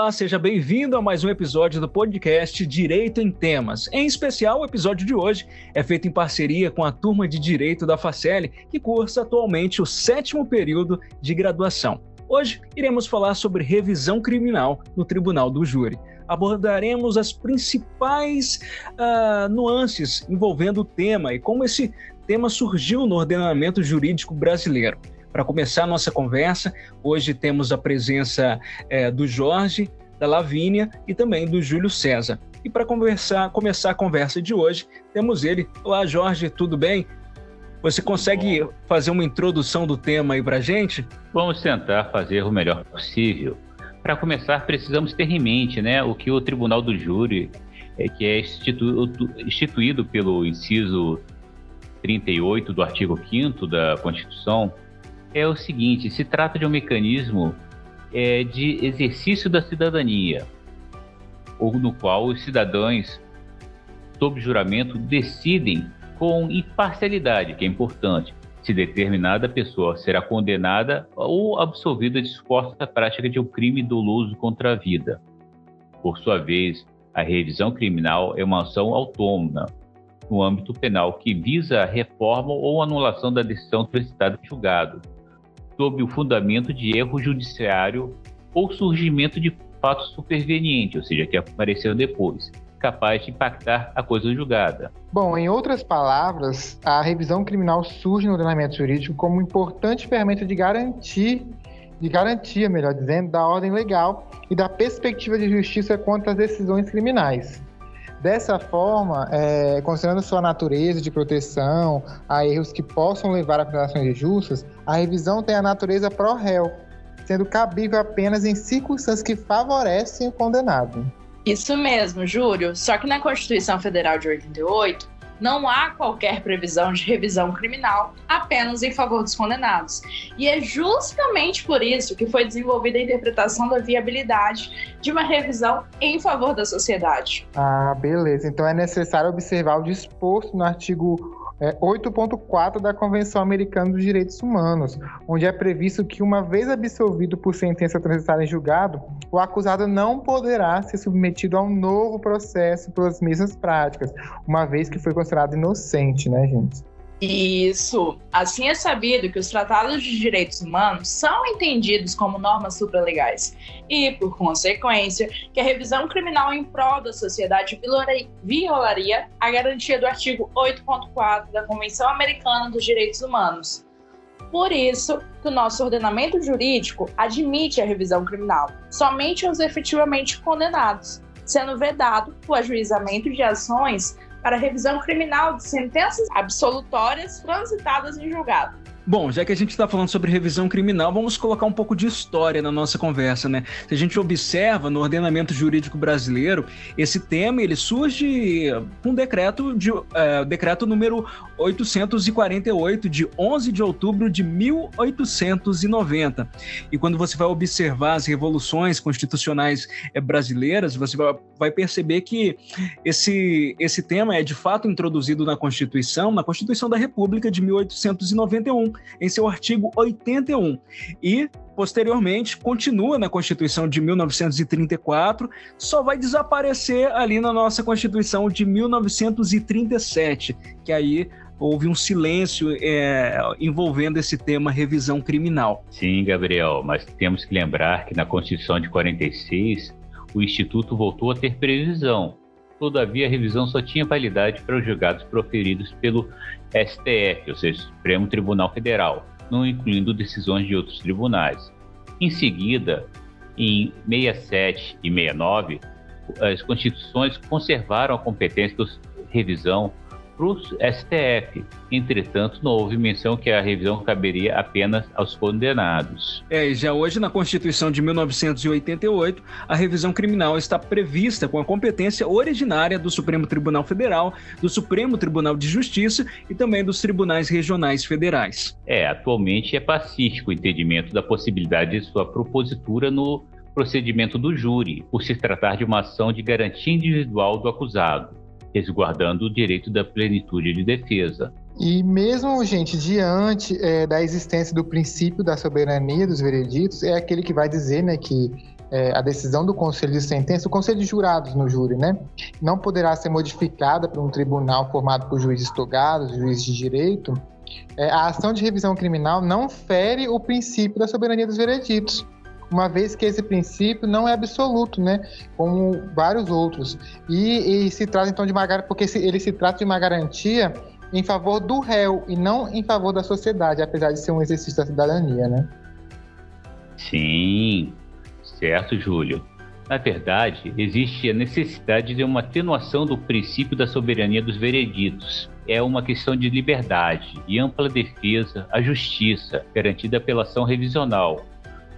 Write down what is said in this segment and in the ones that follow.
Olá, seja bem-vindo a mais um episódio do podcast Direito em Temas. Em especial, o episódio de hoje é feito em parceria com a turma de Direito da Facele, que cursa atualmente o sétimo período de graduação. Hoje iremos falar sobre revisão criminal no Tribunal do Júri. Abordaremos as principais uh, nuances envolvendo o tema e como esse tema surgiu no ordenamento jurídico brasileiro. Para começar a nossa conversa, hoje temos a presença é, do Jorge, da Lavínia e também do Júlio César. E para conversar, começar a conversa de hoje, temos ele. Olá, Jorge, tudo bem? Você consegue fazer uma introdução do tema aí para gente? Vamos tentar fazer o melhor possível. Para começar, precisamos ter em mente né, o que o Tribunal do Júri, é, que é instituído, instituído pelo inciso 38 do artigo 5 da Constituição, é o seguinte: se trata de um mecanismo é, de exercício da cidadania, ou no qual os cidadãos, sob juramento, decidem com imparcialidade, que é importante, se determinada pessoa será condenada ou absolvida de suposta prática de um crime doloso contra a vida. Por sua vez, a revisão criminal é uma ação autônoma no âmbito penal que visa a reforma ou anulação da decisão transitada em julgado, sob o fundamento de erro judiciário ou surgimento de fato superveniente, ou seja, que apareceu depois, capaz de impactar a coisa julgada. Bom, em outras palavras, a revisão criminal surge no ordenamento jurídico como importante ferramenta de garantir de garantia, melhor dizendo, da ordem legal e da perspectiva de justiça quanto às decisões criminais. Dessa forma, é, considerando sua natureza de proteção a erros que possam levar a condenações injustas, a revisão tem a natureza pró-réu, sendo cabível apenas em circunstâncias que favorecem o condenado. Isso mesmo, Júlio. Só que na Constituição Federal de 88, não há qualquer previsão de revisão criminal apenas em favor dos condenados. E é justamente por isso que foi desenvolvida a interpretação da viabilidade de uma revisão em favor da sociedade. Ah, beleza. Então é necessário observar o disposto no artigo é, 8.4 da Convenção Americana dos Direitos Humanos, onde é previsto que, uma vez absolvido por sentença transitada em julgado, o acusado não poderá ser submetido a um novo processo pelas mesmas práticas, uma vez que foi considerado inocente, né, gente? Isso. Assim é sabido que os tratados de direitos humanos são entendidos como normas supralegais e, por consequência, que a revisão criminal em prol da sociedade violaria a garantia do artigo 8.4 da Convenção Americana dos Direitos Humanos. Por isso que o nosso ordenamento jurídico admite a revisão criminal somente aos efetivamente condenados, sendo vedado o ajuizamento de ações para revisão criminal de sentenças absolutórias transitadas em julgado. Bom, já que a gente está falando sobre revisão criminal, vamos colocar um pouco de história na nossa conversa, né? Se a gente observa no ordenamento jurídico brasileiro, esse tema ele surge com um decreto de é, decreto número 848 de 11 de outubro de 1890. E quando você vai observar as revoluções constitucionais é, brasileiras, você vai, vai perceber que esse esse tema é de fato introduzido na Constituição, na Constituição da República de 1891 em seu artigo 81. E, posteriormente, continua na Constituição de 1934, só vai desaparecer ali na nossa Constituição de 1937, que aí houve um silêncio é, envolvendo esse tema revisão criminal. Sim, Gabriel, mas temos que lembrar que na Constituição de 46 o Instituto voltou a ter previsão. Todavia, a revisão só tinha validade para os julgados proferidos pelo STF, ou seja, Supremo Tribunal Federal, não incluindo decisões de outros tribunais. Em seguida, em 67 e 69, as constituições conservaram a competência de revisão para o STF. Entretanto, não houve menção que a revisão caberia apenas aos condenados. É, e já hoje, na Constituição de 1988, a revisão criminal está prevista com a competência originária do Supremo Tribunal Federal, do Supremo Tribunal de Justiça e também dos tribunais regionais federais. É, atualmente é pacífico o entendimento da possibilidade de sua propositura no procedimento do júri, por se tratar de uma ação de garantia individual do acusado resguardando o direito da plenitude de defesa. E mesmo, gente, diante é, da existência do princípio da soberania dos vereditos, é aquele que vai dizer né, que é, a decisão do conselho de sentença, o conselho de jurados no júri, né, não poderá ser modificada por um tribunal formado por juízes togados, juízes de direito, é, a ação de revisão criminal não fere o princípio da soberania dos vereditos, uma vez que esse princípio não é absoluto, né, como vários outros. E, e se trata então de uma porque ele se trata de uma garantia em favor do réu e não em favor da sociedade, apesar de ser um exercício da cidadania, né? Sim, certo, Júlio. Na verdade, existe a necessidade de uma atenuação do princípio da soberania dos vereditos. É uma questão de liberdade e ampla defesa à justiça, garantida pela ação revisional,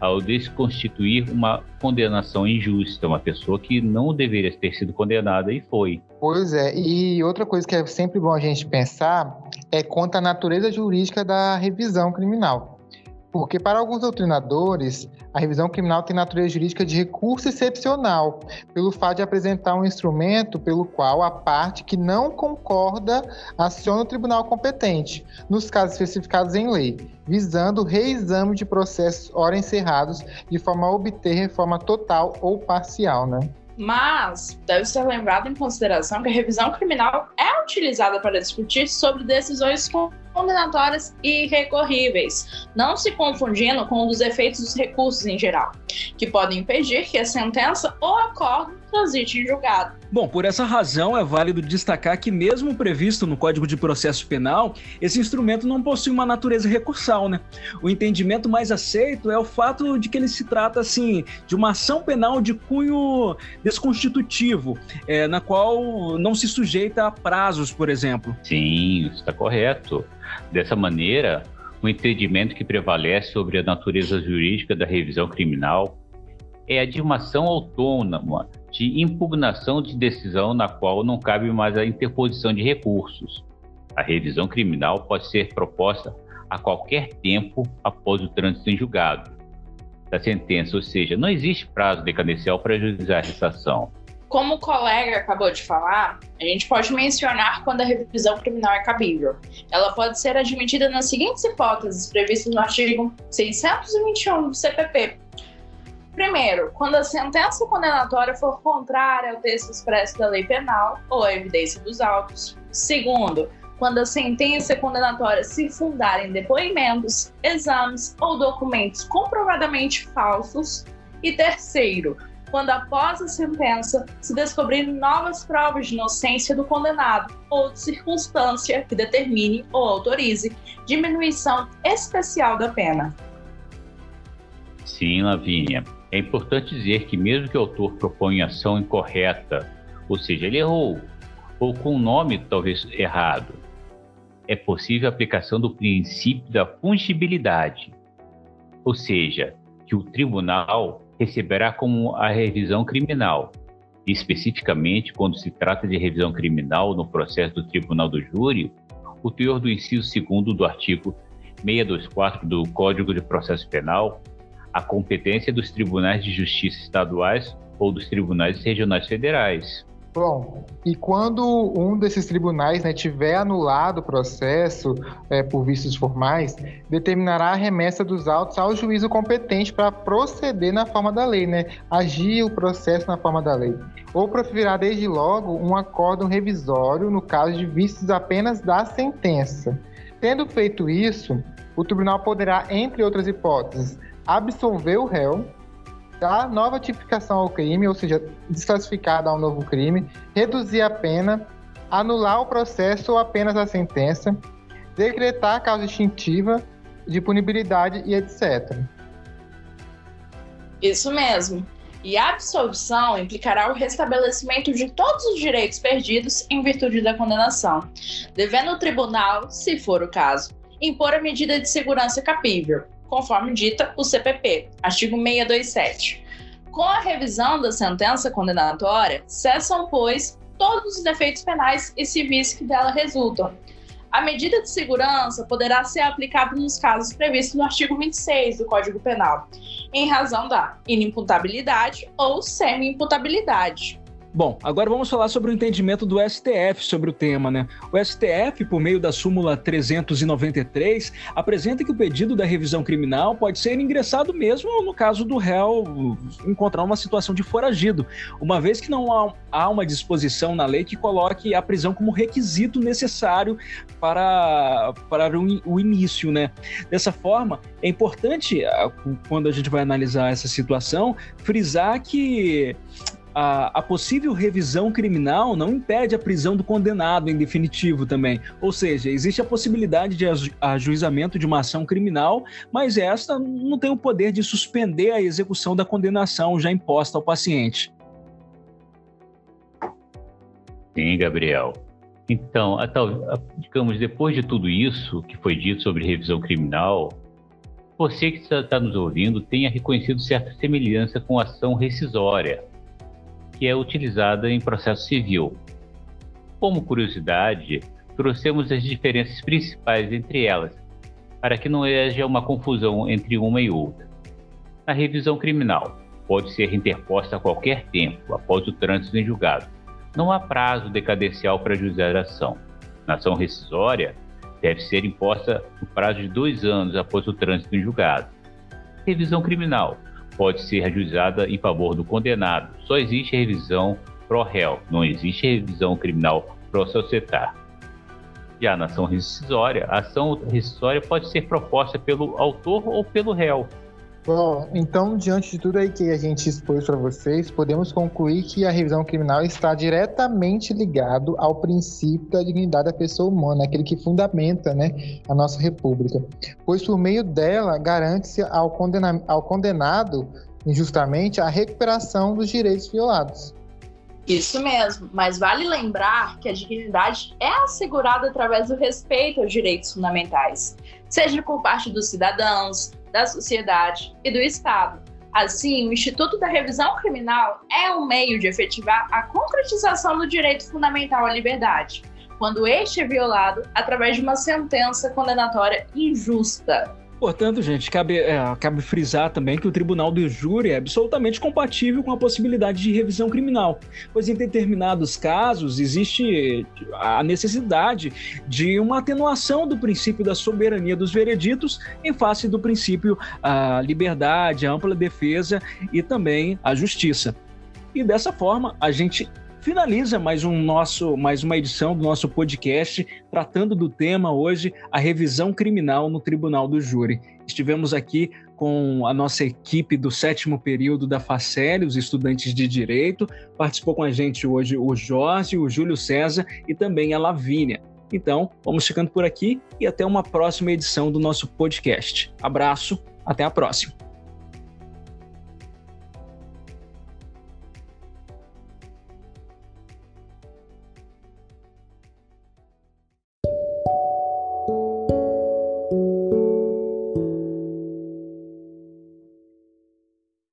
ao desconstituir uma condenação injusta, uma pessoa que não deveria ter sido condenada e foi. Pois é, e outra coisa que é sempre bom a gente pensar é quanto à natureza jurídica da revisão criminal. Porque, para alguns doutrinadores, a revisão criminal tem natureza jurídica de recurso excepcional, pelo fato de apresentar um instrumento pelo qual a parte que não concorda aciona o tribunal competente, nos casos especificados em lei, visando o reexame de processos ora encerrados, de forma a obter reforma total ou parcial, né? Mas deve ser levado em consideração que a revisão criminal é utilizada para discutir sobre decisões condenatórias e recorríveis, não se confundindo com os efeitos dos recursos em geral, que podem impedir que a sentença ou acordo transite em julgado. Bom, por essa razão é válido destacar que, mesmo previsto no Código de Processo Penal, esse instrumento não possui uma natureza recursal, né? O entendimento mais aceito é o fato de que ele se trata, assim, de uma ação penal de cunho desconstitutivo, é, na qual não se sujeita a prazos, por exemplo. Sim, está correto. Dessa maneira, o entendimento que prevalece sobre a natureza jurídica da revisão criminal é a de uma ação autônoma de impugnação de decisão na qual não cabe mais a interposição de recursos. A revisão criminal pode ser proposta a qualquer tempo após o trânsito em julgado da sentença, ou seja, não existe prazo decadencial para ajuizar essa ação. Como o colega acabou de falar, a gente pode mencionar quando a revisão criminal é cabível. Ela pode ser admitida nas seguintes hipóteses previstas no artigo 621 do CPP, Primeiro, quando a sentença condenatória for contrária ao texto expresso da lei penal ou à evidência dos autos. Segundo, quando a sentença condenatória se fundar em depoimentos, exames ou documentos comprovadamente falsos. E terceiro, quando após a sentença se descobrirem novas provas de inocência do condenado ou de circunstância que determine ou autorize diminuição especial da pena. Sim, Lavínia. É importante dizer que, mesmo que o autor proponha ação incorreta, ou seja, ele errou, ou com o nome talvez errado, é possível a aplicação do princípio da fungibilidade, ou seja, que o tribunal receberá como a revisão criminal, especificamente quando se trata de revisão criminal no processo do tribunal do júri, o teor do inciso 2 do artigo 624 do Código de Processo Penal a competência dos tribunais de justiça estaduais ou dos tribunais regionais federais. Bom, e quando um desses tribunais né, tiver anulado o processo é, por vícios formais, determinará a remessa dos autos ao juízo competente para proceder na forma da lei, né, agir o processo na forma da lei. Ou proferirá desde logo um acórdão revisório no caso de vícios apenas da sentença. Tendo feito isso, o tribunal poderá, entre outras hipóteses, absolver o réu, dar nova tipificação ao crime, ou seja, desclassificar, dar um novo crime, reduzir a pena, anular o processo ou apenas a sentença, decretar a causa extintiva de punibilidade e etc. Isso mesmo. E a absolvição implicará o restabelecimento de todos os direitos perdidos em virtude da condenação, devendo o tribunal, se for o caso, impor a medida de segurança capível, conforme dita o CPP, artigo 627. Com a revisão da sentença condenatória, cessam, pois, todos os defeitos penais e civis que dela resultam. A medida de segurança poderá ser aplicada nos casos previstos no artigo 26 do Código Penal, em razão da inimputabilidade ou semi-imputabilidade. Bom, agora vamos falar sobre o entendimento do STF sobre o tema, né? O STF, por meio da súmula 393, apresenta que o pedido da revisão criminal pode ser ingressado mesmo no caso do réu encontrar uma situação de foragido, uma vez que não há uma disposição na lei que coloque a prisão como requisito necessário para, para o início, né? Dessa forma, é importante, quando a gente vai analisar essa situação, frisar que a, a, possível revisão criminal não impede a prisão do condenado em definitivo também. Ou seja, existe a possibilidade de ajuizamento de uma ação criminal, mas esta não tem o poder de suspender a execução da condenação já imposta ao paciente. Sim, Gabriel. Então, digamos, depois de tudo isso que foi dito sobre revisão criminal, você que está nos ouvindo tenha reconhecido certa semelhança com ação rescisória que é utilizada em processo civil. Como curiosidade, trouxemos as diferenças principais entre elas, para que não haja uma confusão entre uma e outra. A revisão criminal pode ser interposta a qualquer tempo após o trânsito em julgado. Não há prazo decadencial para ajuizar a ação. Na ação rescisória, deve ser imposta no prazo de dois anos após o trânsito em julgado. Revisão criminal pode ser ajuizada em favor do condenado. Só existe revisão pro réu, não existe revisão criminal pro societar. Já na ação rescisória, a ação rescisória pode ser proposta pelo autor ou pelo réu. Bom, então, diante de tudo aí que a gente expôs para vocês, podemos concluir que a revisão criminal está diretamente ligado ao princípio da dignidade da pessoa humana, aquele que fundamenta né, a nossa república. Pois por meio dela garante-se ao, condena ao condenado injustamente a recuperação dos direitos violados. Isso mesmo, mas vale lembrar que a dignidade é assegurada através do respeito aos direitos fundamentais, seja por parte dos cidadãos, da sociedade e do Estado. Assim, o Instituto da Revisão Criminal é um meio de efetivar a concretização do direito fundamental à liberdade, quando este é violado através de uma sentença condenatória injusta. Portanto, gente, cabe, é, cabe frisar também que o tribunal do júri é absolutamente compatível com a possibilidade de revisão criminal, pois em determinados casos existe a necessidade de uma atenuação do princípio da soberania dos vereditos em face do princípio a liberdade, a ampla defesa e também a justiça. E dessa forma, a gente finaliza mais um nosso, mais uma edição do nosso podcast tratando do tema hoje a revisão criminal no Tribunal do Júri. Estivemos aqui com a nossa equipe do sétimo período da Facel, os estudantes de direito. Participou com a gente hoje o Jorge, o Júlio César e também a Lavínia. Então, vamos ficando por aqui e até uma próxima edição do nosso podcast. Abraço, até a próxima.